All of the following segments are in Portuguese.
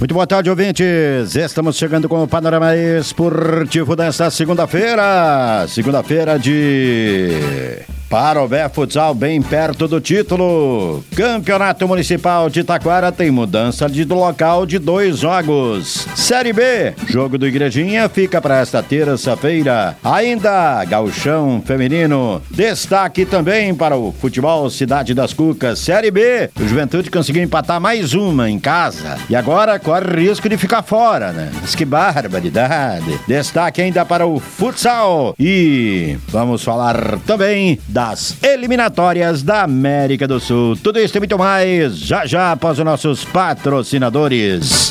Muito boa tarde, ouvintes. Estamos chegando com o panorama esportivo desta segunda-feira. Segunda-feira de Parobé Futsal, bem perto do título. Campeonato Municipal de Taquara tem mudança de local de dois jogos. Série B, jogo do Igrejinha fica para esta terça-feira. Ainda, Gauchão Feminino. Destaque também para o futebol Cidade das Cucas. Série B, o Juventude conseguiu empatar mais uma em casa. E agora corre risco de ficar fora, né? Mas que barbaridade. Destaque ainda para o futsal. E vamos falar também das eliminatórias da América do Sul. Tudo isso e muito mais já já após os nossos patrocinadores.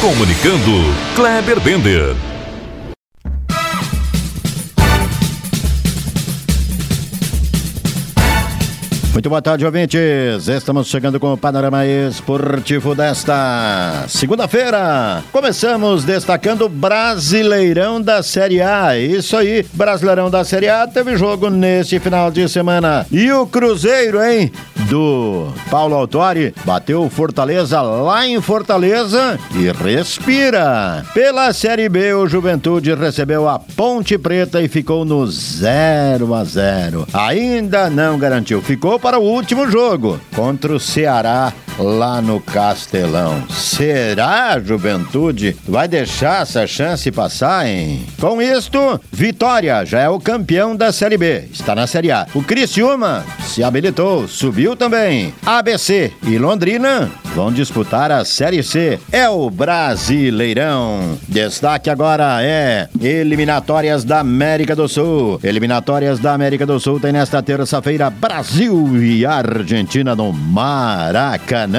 Comunicando, Kleber Bender. Muito boa tarde, ouvintes. Estamos chegando com o panorama esportivo desta segunda-feira. Começamos destacando o Brasileirão da Série A. Isso aí, Brasileirão da Série A teve jogo neste final de semana. E o Cruzeiro, hein? Do Paulo Autori bateu Fortaleza lá em Fortaleza e respira. Pela Série B, o Juventude recebeu a Ponte Preta e ficou no 0 a 0. Ainda não garantiu. Ficou para para o último jogo contra o Ceará lá no Castelão. Será, Juventude? Vai deixar essa chance passar, hein? Com isto, Vitória já é o campeão da Série B. Está na Série A. O Criciúma se habilitou, subiu também. ABC e Londrina vão disputar a Série C. É o Brasileirão. Destaque agora é eliminatórias da América do Sul. Eliminatórias da América do Sul tem nesta terça-feira Brasil e Argentina no Maracanã.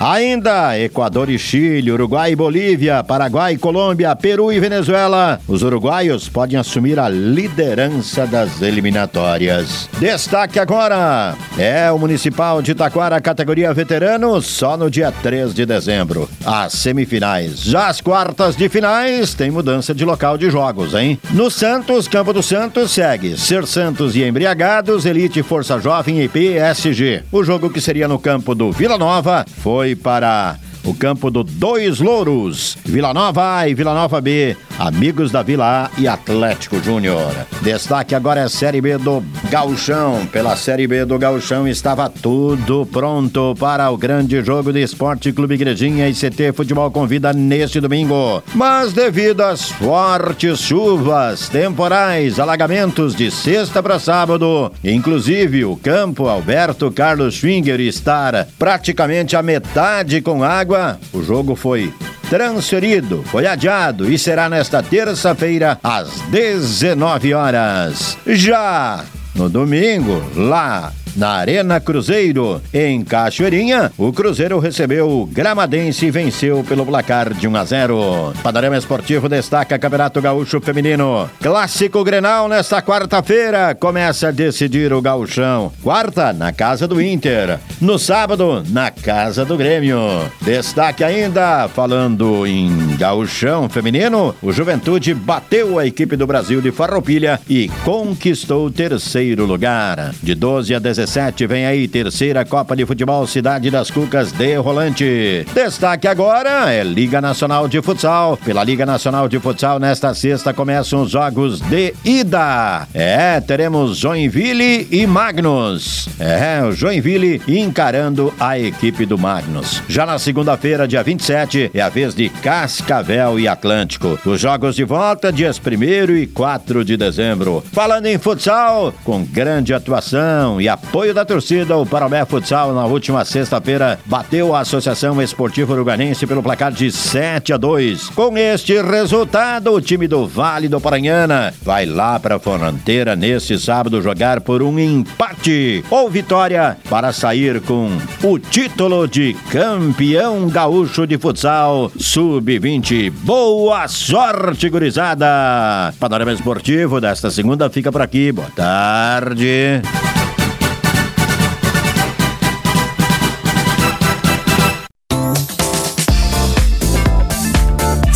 Ainda Equador e Chile, Uruguai e Bolívia, Paraguai, Colômbia, Peru e Venezuela. Os uruguaios podem assumir a liderança das eliminatórias. Destaque agora é o Municipal de Taquara, categoria veterano, só no dia 3 de dezembro. As semifinais. Já as quartas de finais tem mudança de local de jogos, hein? No Santos, Campo do Santos segue Ser Santos e Embriagados, Elite Força Jovem e PSG. O jogo que seria no campo do Vila Nova foi para o campo do Dois Louros, Vila Nova A e Vila Nova B, Amigos da Vila A e Atlético Júnior. Destaque agora é a Série B do Gauchão. Pela Série B do Gauchão estava tudo pronto para o grande jogo de Esporte Clube Igrejinha e CT Futebol Convida neste domingo. Mas devido às fortes chuvas, temporais, alagamentos de sexta para sábado, inclusive o campo Alberto Carlos Schwinger estar praticamente a metade com água, o jogo foi transferido, foi adiado e será nesta terça-feira às 19 horas. Já no domingo, lá na Arena Cruzeiro, em Cachoeirinha, o Cruzeiro recebeu o Gramadense e venceu pelo placar de 1 a 0. Panorama Esportivo destaca Campeonato Gaúcho Feminino. Clássico Grenal nesta quarta-feira começa a decidir o gauchão. Quarta, na casa do Inter. No sábado, na casa do Grêmio. Destaque ainda, falando em gauchão feminino, o Juventude bateu a equipe do Brasil de Farroupilha e conquistou o terceiro lugar. De 12 a 17 17 vem aí terceira Copa de Futebol Cidade das Cucas de Rolante. Destaque agora é Liga Nacional de Futsal. Pela Liga Nacional de Futsal, nesta sexta começam os jogos de ida. É, teremos Joinville e Magnus. É, o Joinville encarando a equipe do Magnus. Já na segunda-feira, dia 27, é a vez de Cascavel e Atlântico. Os jogos de volta, dias 1 e 4 de dezembro. Falando em futsal, com grande atuação e apoio da torcida, o Parobé Futsal na última sexta-feira bateu a Associação Esportiva Uruganense pelo placar de 7 a 2. Com este resultado, o time do Vale do Paranhana vai lá para a fronteira neste sábado jogar por um empate ou vitória para sair com o título de campeão gaúcho de futsal sub-20. Boa sorte, gurizada! Panorama Esportivo desta segunda fica por aqui. Boa tarde.